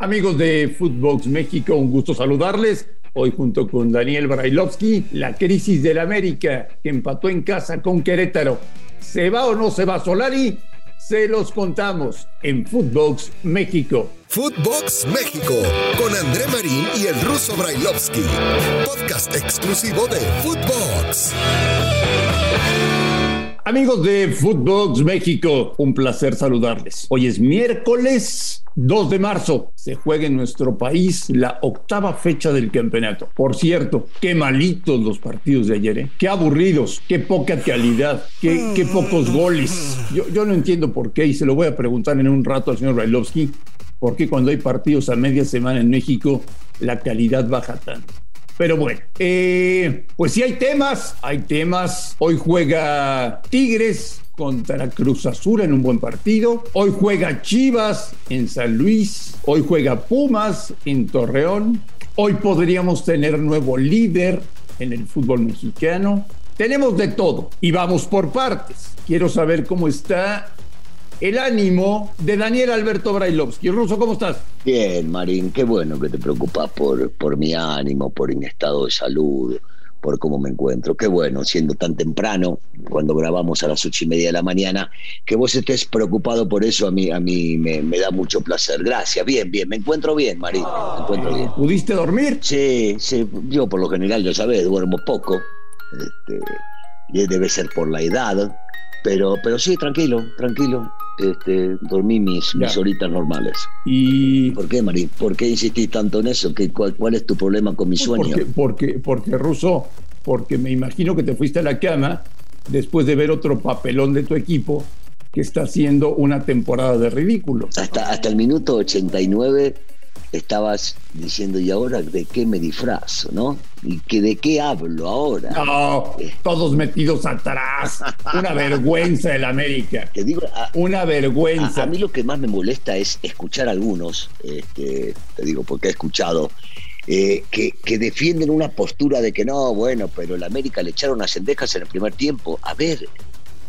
Amigos de Footbox México, un gusto saludarles. Hoy junto con Daniel Brailovsky, la crisis del América que empató en casa con Querétaro. ¿Se va o no se va Solari? Se los contamos en Footbox México. Footbox México con André Marín y el ruso Brailovsky. Podcast exclusivo de Footbox. Amigos de Footbox México, un placer saludarles. Hoy es miércoles 2 de marzo. Se juega en nuestro país la octava fecha del campeonato. Por cierto, qué malitos los partidos de ayer, ¿eh? Qué aburridos, qué poca calidad, qué, pocos goles. Yo, yo, no entiendo por qué y se lo voy a preguntar en un rato al señor Brailovsky. ¿Por qué cuando hay partidos a media semana en México la calidad baja tanto? Pero bueno, eh, pues sí hay temas, hay temas. Hoy juega Tigres contra Cruz Azul en un buen partido. Hoy juega Chivas en San Luis. Hoy juega Pumas en Torreón. Hoy podríamos tener nuevo líder en el fútbol mexicano. Tenemos de todo y vamos por partes. Quiero saber cómo está el ánimo de Daniel Alberto Brailovsky. Ruso, ¿cómo estás? Bien, Marín, qué bueno que te preocupas por, por mi ánimo, por mi estado de salud, por cómo me encuentro. Qué bueno, siendo tan temprano, cuando grabamos a las ocho y media de la mañana, que vos estés preocupado por eso, a mí, a mí me, me da mucho placer. Gracias, bien, bien, me encuentro bien, Marín, me encuentro bien. ¿Pudiste dormir? Sí, sí, yo por lo general, ya sabes, duermo poco. Este, debe ser por la edad, pero, pero sí, tranquilo, tranquilo. Este, dormí mis, mis horitas normales. ¿Y por qué, Marín? ¿Por qué insistís tanto en eso? ¿Qué, cuál, cuál, es tu problema con mi sueño? Porque, porque, porque, Russo, porque me imagino que te fuiste a la cama después de ver otro papelón de tu equipo que está haciendo una temporada de ridículo. Hasta, hasta el minuto 89 estabas diciendo, ¿y ahora de qué me disfrazo, no? ¿Y que de qué hablo ahora? No, todos metidos atrás. Una vergüenza el América. Te digo, a, Una vergüenza. A, a, mí lo que más me molesta es escuchar a algunos, este, te digo, porque he escuchado, eh, que, que, defienden una postura de que no, bueno, pero el América le echaron las cendejas en el primer tiempo. A ver,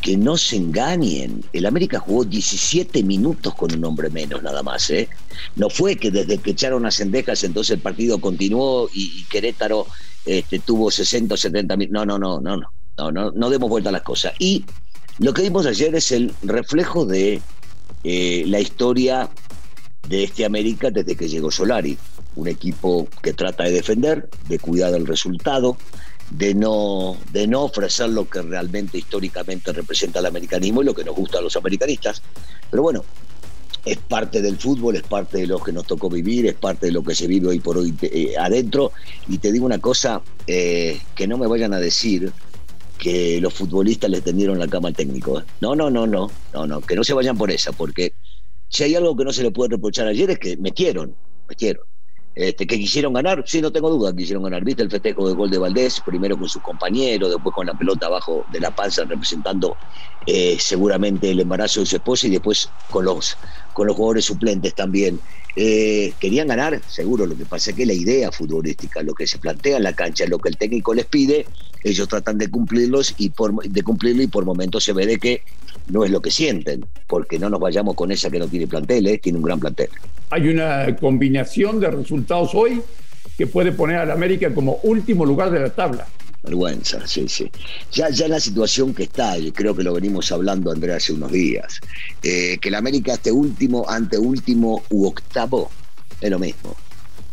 que no se engañen. El América jugó 17 minutos con un hombre menos nada más. ¿eh? No fue que desde que echaron a Cendejas entonces el partido continuó y, Querétaro este, tuvo 60 o 70 minutos. No, no, no, no, no, no, no, no demos vuelta a las cosas. Y lo que vimos ayer es el reflejo de eh, la historia de este América desde que llegó Solari. Un equipo que trata de defender, de cuidar el resultado, de no, de no ofrecer lo que realmente históricamente representa el americanismo y lo que nos gusta a los americanistas. Pero bueno, es parte del fútbol, es parte de lo que nos tocó vivir, es parte de lo que se vive hoy por hoy eh, adentro. Y te digo una cosa, eh, que no me vayan a decir que los futbolistas le tendieron la cama al técnico. ¿eh? No, no, no, no, no, no, que no se vayan por esa, porque si hay algo que no se le puede reprochar ayer es que metieron, metieron. Este, que quisieron ganar, sí, no tengo duda, quisieron ganar. ¿Viste el festejo de gol de Valdés? Primero con sus compañeros, después con la pelota abajo de la panza, representando eh, seguramente el embarazo de su esposa y después con los, con los jugadores suplentes también. Eh, querían ganar, seguro, lo que pasa es que la idea futbolística, lo que se plantea en la cancha, lo que el técnico les pide, ellos tratan de cumplirlos y por, de cumplirlo y por momentos se ve de que no es lo que sienten, porque no nos vayamos con esa que no tiene plantel, ¿eh? tiene un gran plantel. Hay una combinación de resultados hoy que puede poner al América como último lugar de la tabla. Vergüenza, sí, sí. Ya, ya la situación que está, y creo que lo venimos hablando, Andrea, hace unos días, eh, que el América este último, anteúltimo u octavo, es lo mismo.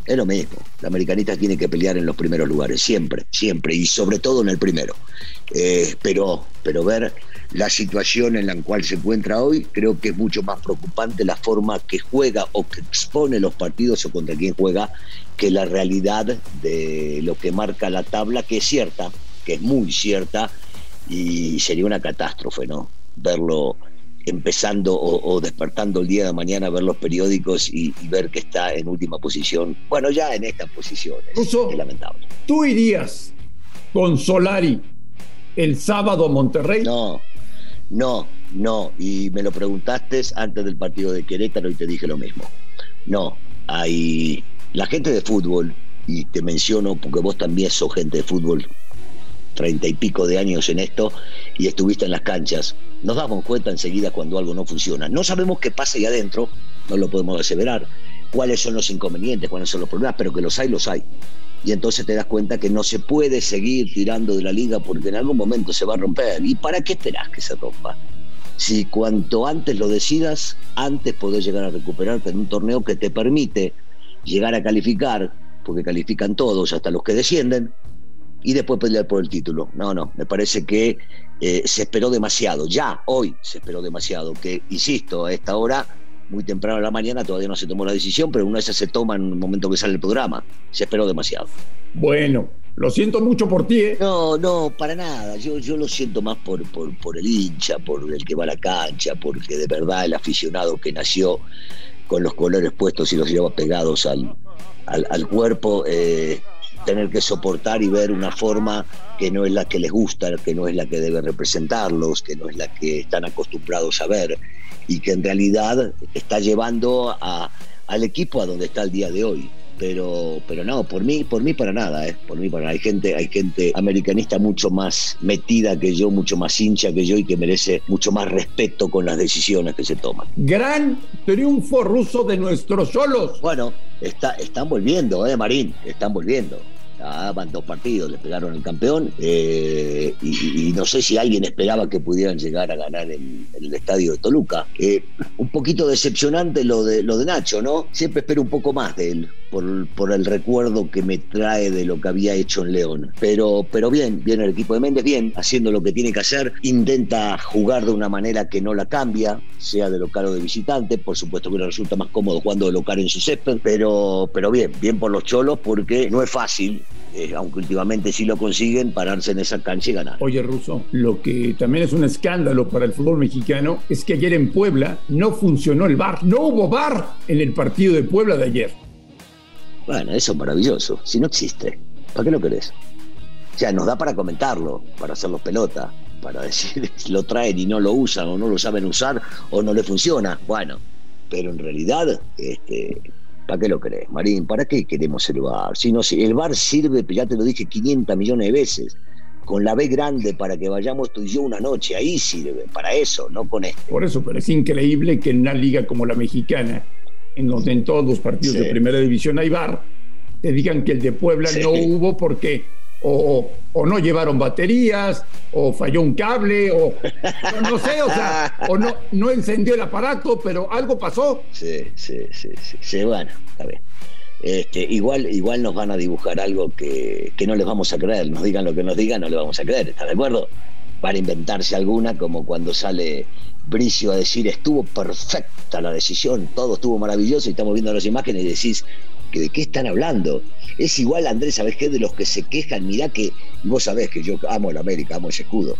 Es lo mismo. La americanista tiene que pelear en los primeros lugares, siempre, siempre, y sobre todo en el primero. Eh, pero, pero ver la situación en la cual se encuentra hoy, creo que es mucho más preocupante la forma que juega o que expone los partidos o contra quién juega que la realidad de lo que marca la tabla, que es cierta, que es muy cierta, y sería una catástrofe, ¿no? Verlo empezando o, despertando el día de mañana a ver los periódicos y, ver que está en última posición. Bueno, ya en esta posición. Es, lamentable. ¿Tú irías con Solari el sábado a Monterrey? No, no, no. Y me lo preguntaste antes del partido de Querétaro y te dije lo mismo. No, hay la gente de fútbol, y te menciono porque vos también sos gente de fútbol, treinta y pico de años en esto, y estuviste en las canchas, nos damos cuenta enseguida cuando algo no funciona. No sabemos qué pasa ahí adentro, no lo podemos aseverar, cuáles son los inconvenientes, cuáles son los problemas, pero que los hay, los hay. Y entonces te das cuenta que no se puede seguir tirando de la liga porque en algún momento se va a romper. ¿Y para qué esperás que se rompa? Si cuanto antes lo decidas, antes podés llegar a recuperarte en un torneo que te permite llegar a calificar, porque califican todos, hasta los que descienden, y después pelear por el título. No, no, me parece que eh, se esperó demasiado, ya hoy se esperó demasiado, que, insisto, a esta hora, muy temprano en la mañana, todavía no se tomó la decisión, pero una vez se toma en el momento que sale el programa, se esperó demasiado. Bueno, lo siento mucho por ti, ¿eh? No, no, para nada. Yo, yo lo siento más por, por, por el hincha, por el que va a la cancha, porque de verdad el aficionado que nació con los colores puestos y los lleva pegados al, al, cuerpo, eh, tener que soportar y ver una forma que no es la que les gusta, que no es la que debe representarlos, que no es la que están acostumbrados a ver y que en realidad está llevando a, al equipo a donde está el día de hoy. Pero pero no por mí por mí para nada ¿eh? por mí para nada. hay gente hay gente americanista mucho más metida que yo mucho más hincha que yo y que merece mucho más respeto con las decisiones que se toman. Gran triunfo ruso de nuestros solos. Bueno está, están volviendo eh Marín están volviendo Van dos partidos, le pegaron el campeón eh, y, no sé si alguien esperaba que pudieran llegar a ganar en, el estadio de Toluca. Eh, un poquito decepcionante lo de, lo de Nacho, ¿no? Siempre espero un poco más de él por, el recuerdo que me trae de lo que había hecho en León. Pero, pero bien, bien el equipo de Méndez, bien, haciendo lo que tiene que hacer, intenta jugar de una manera que no la cambia, sea de local o de visitante, por supuesto que le resulta más cómodo jugando de local en su césped, pero, pero bien, bien por los cholos porque no es fácil eh, aunque últimamente sí lo consiguen, pararse en esa cancha y ganar. Oye, Russo, lo que también es un escándalo para el fútbol mexicano es que ayer en Puebla no funcionó el bar. No hubo bar en el partido de Puebla de ayer. Bueno, eso es maravilloso. Si no existe, ¿para qué lo querés? O sea, nos da para comentarlo, para hacerlo pelota, para decir lo traen y no lo usan o no lo saben usar o no le funciona. Bueno, pero en realidad este, ¿Para qué lo crees, Marín? ¿Para qué queremos el bar? Si no, el bar sirve, ya te lo dije 500 millones de veces, con la B grande para que vayamos tú y yo una noche, ahí sirve, para eso, no con esto. Por eso, pero es increíble que en una liga como la mexicana, en donde en todos los partidos de primera división hay bar, te digan que el de Puebla no hubo porque o, no llevaron baterías, o falló un cable, o no, sé, o sea, o no, no encendió el aparato, pero algo pasó. Sí, sí, sí, sí, bueno, está bien. Este, igual, igual nos van a dibujar algo que, que no les vamos a creer, nos digan lo que nos digan, no le vamos a creer, ¿estás de acuerdo? Para inventarse alguna, como cuando sale Bricio a decir estuvo perfecta la decisión, todo estuvo maravilloso y estamos viendo las imágenes y decís, ¿de qué están hablando? Es igual, Andrés, ¿sabes qué? De los que se quejan, mirá que vos sabés que yo amo el América, amo ese escudo.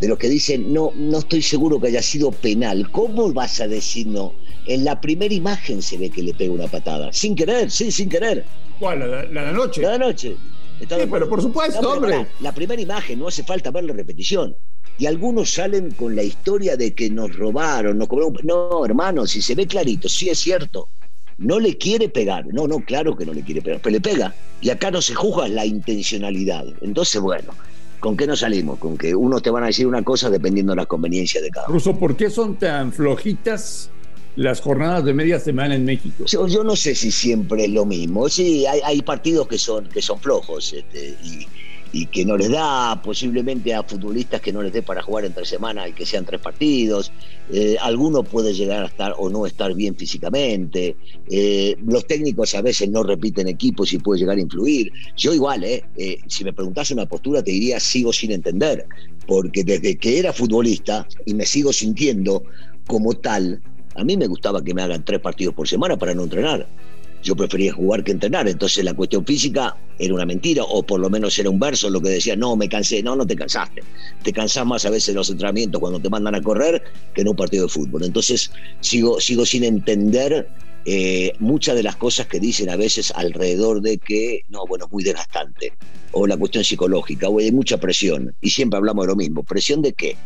De los que dicen, no, no estoy seguro que haya sido penal. ¿Cómo vas a decir no? En la primera imagen se ve que le pega una patada. Sin querer, sí, sin querer. ¿Cuál? ¿La, de la noche? La de Sí, pero por supuesto, hombre. la primera imagen, no hace falta ver la repetición. Y algunos salen con la historia de que nos robaron, nos cobraron. No, hermano, si se ve clarito, sí es cierto no le quiere pegar. No, no, claro que no le quiere pegar, pero le pega. Y acá no se juzga la intencionalidad. Entonces, bueno, ¿con qué nos salimos? Con que unos te van a decir una cosa dependiendo de la conveniencia de cada uno. Ruso, ¿por qué son tan flojitas las jornadas de media semana en México? Yo, no sé si siempre es lo mismo. Sí, hay, partidos que son, que son flojos este, y y que no les da posiblemente a futbolistas que no les dé para jugar entre semana y que sean tres partidos. Eh, alguno puede llegar a estar o no estar bien físicamente. Eh, los técnicos a veces no repiten equipos y puede llegar a influir. Yo igual, eh, eh si me preguntase una postura te diría sigo sin entender, porque desde que era futbolista y me sigo sintiendo como tal, a mí me gustaba que me hagan tres partidos por semana para no entrenar yo prefería jugar que entrenar. Entonces la cuestión física era una mentira, o por lo menos era un verso lo que decía, no, me cansé. No, no te cansaste. Te cansás más a veces en los entrenamientos cuando te mandan a correr que en un partido de fútbol. Entonces sigo, sigo sin entender eh, muchas de las cosas que dicen a veces alrededor de que, no, bueno, es muy desgastante. O la cuestión psicológica, o hay mucha presión. Y siempre hablamos de lo mismo. ¿Presión de qué?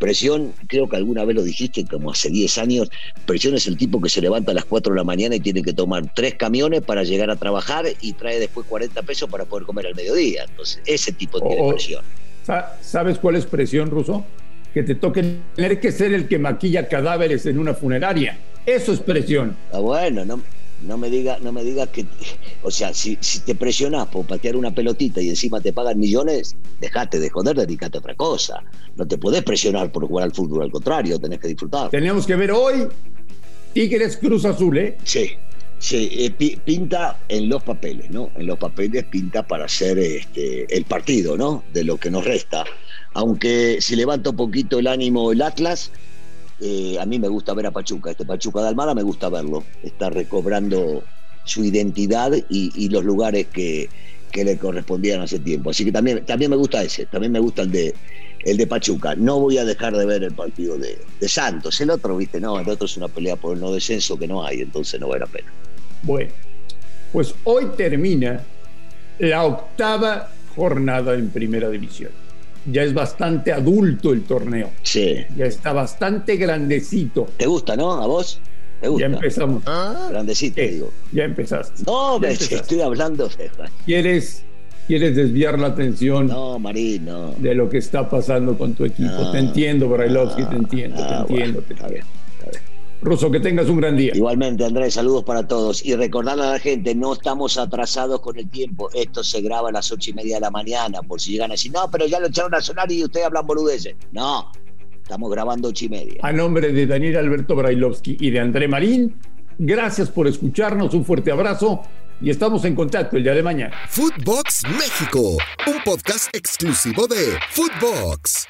Presión, creo que alguna vez lo dijiste, como hace 10 años, presión es el tipo que se levanta a las 4 de la mañana y tiene que tomar tres camiones para llegar a trabajar y trae después 40 pesos para poder comer al mediodía. Entonces, ese tipo de presión. ¿Sabes cuál es presión, Ruso? Que te toque tener que ser el que maquilla cadáveres en una funeraria. Eso es presión. Ah, bueno, no, no me digas no me diga que, o sea, si, si te presionas por patear una pelotita y encima te pagan millones, dejate de joder, dedícate a otra cosa. No te podés presionar por jugar al fútbol, al contrario, tenés que disfrutar. Tenemos que ver hoy Tigres Cruz Azul, ¿eh? Sí. Sí, eh, pinta en los papeles, ¿no? En los papeles pinta para hacer este, el partido, ¿no? De lo que nos resta. Aunque si levanta un poquito el ánimo el Atlas, eh, a mí me gusta ver a Pachuca. Este Pachuca de Almada me gusta verlo. Está recobrando su identidad y, los lugares que, le correspondían hace tiempo. Así que también, también me gusta ese, también me gusta el de, el de Pachuca. No voy a dejar de ver el partido de, Santos. El otro, viste, no, el otro es una pelea por el no descenso que no hay, entonces no vale la pena. Bueno, pues hoy termina la octava jornada en Primera División ya es bastante adulto el torneo. Sí. Ya está bastante grandecito. ¿Te gusta, no? ¿A vos? ¿Te gusta? Ya empezamos. ¿Ah? Grandecito, digo. Ya empezaste. No, me estoy hablando. De... ¿Quieres, ¿Quieres desviar la atención? No, Marín, no. De lo que está pasando con tu equipo. te entiendo, Brailovsky, te entiendo, te ah, entiendo. te entiendo. Ruso, que tengas un gran día. Igualmente, Andrés, saludos para todos. Y recordarle a la gente, no estamos atrasados con el tiempo. Esto se graba a las ocho y media de la mañana, por si llegan a decir, no, pero ya lo echaron a sonar y ustedes hablan boludeces. No, estamos grabando ocho y media. A nombre de Daniel Alberto Brailovsky y de André Marín, gracias por escucharnos, un fuerte abrazo y estamos en contacto el día de mañana. Footbox México, un podcast exclusivo de Footbox.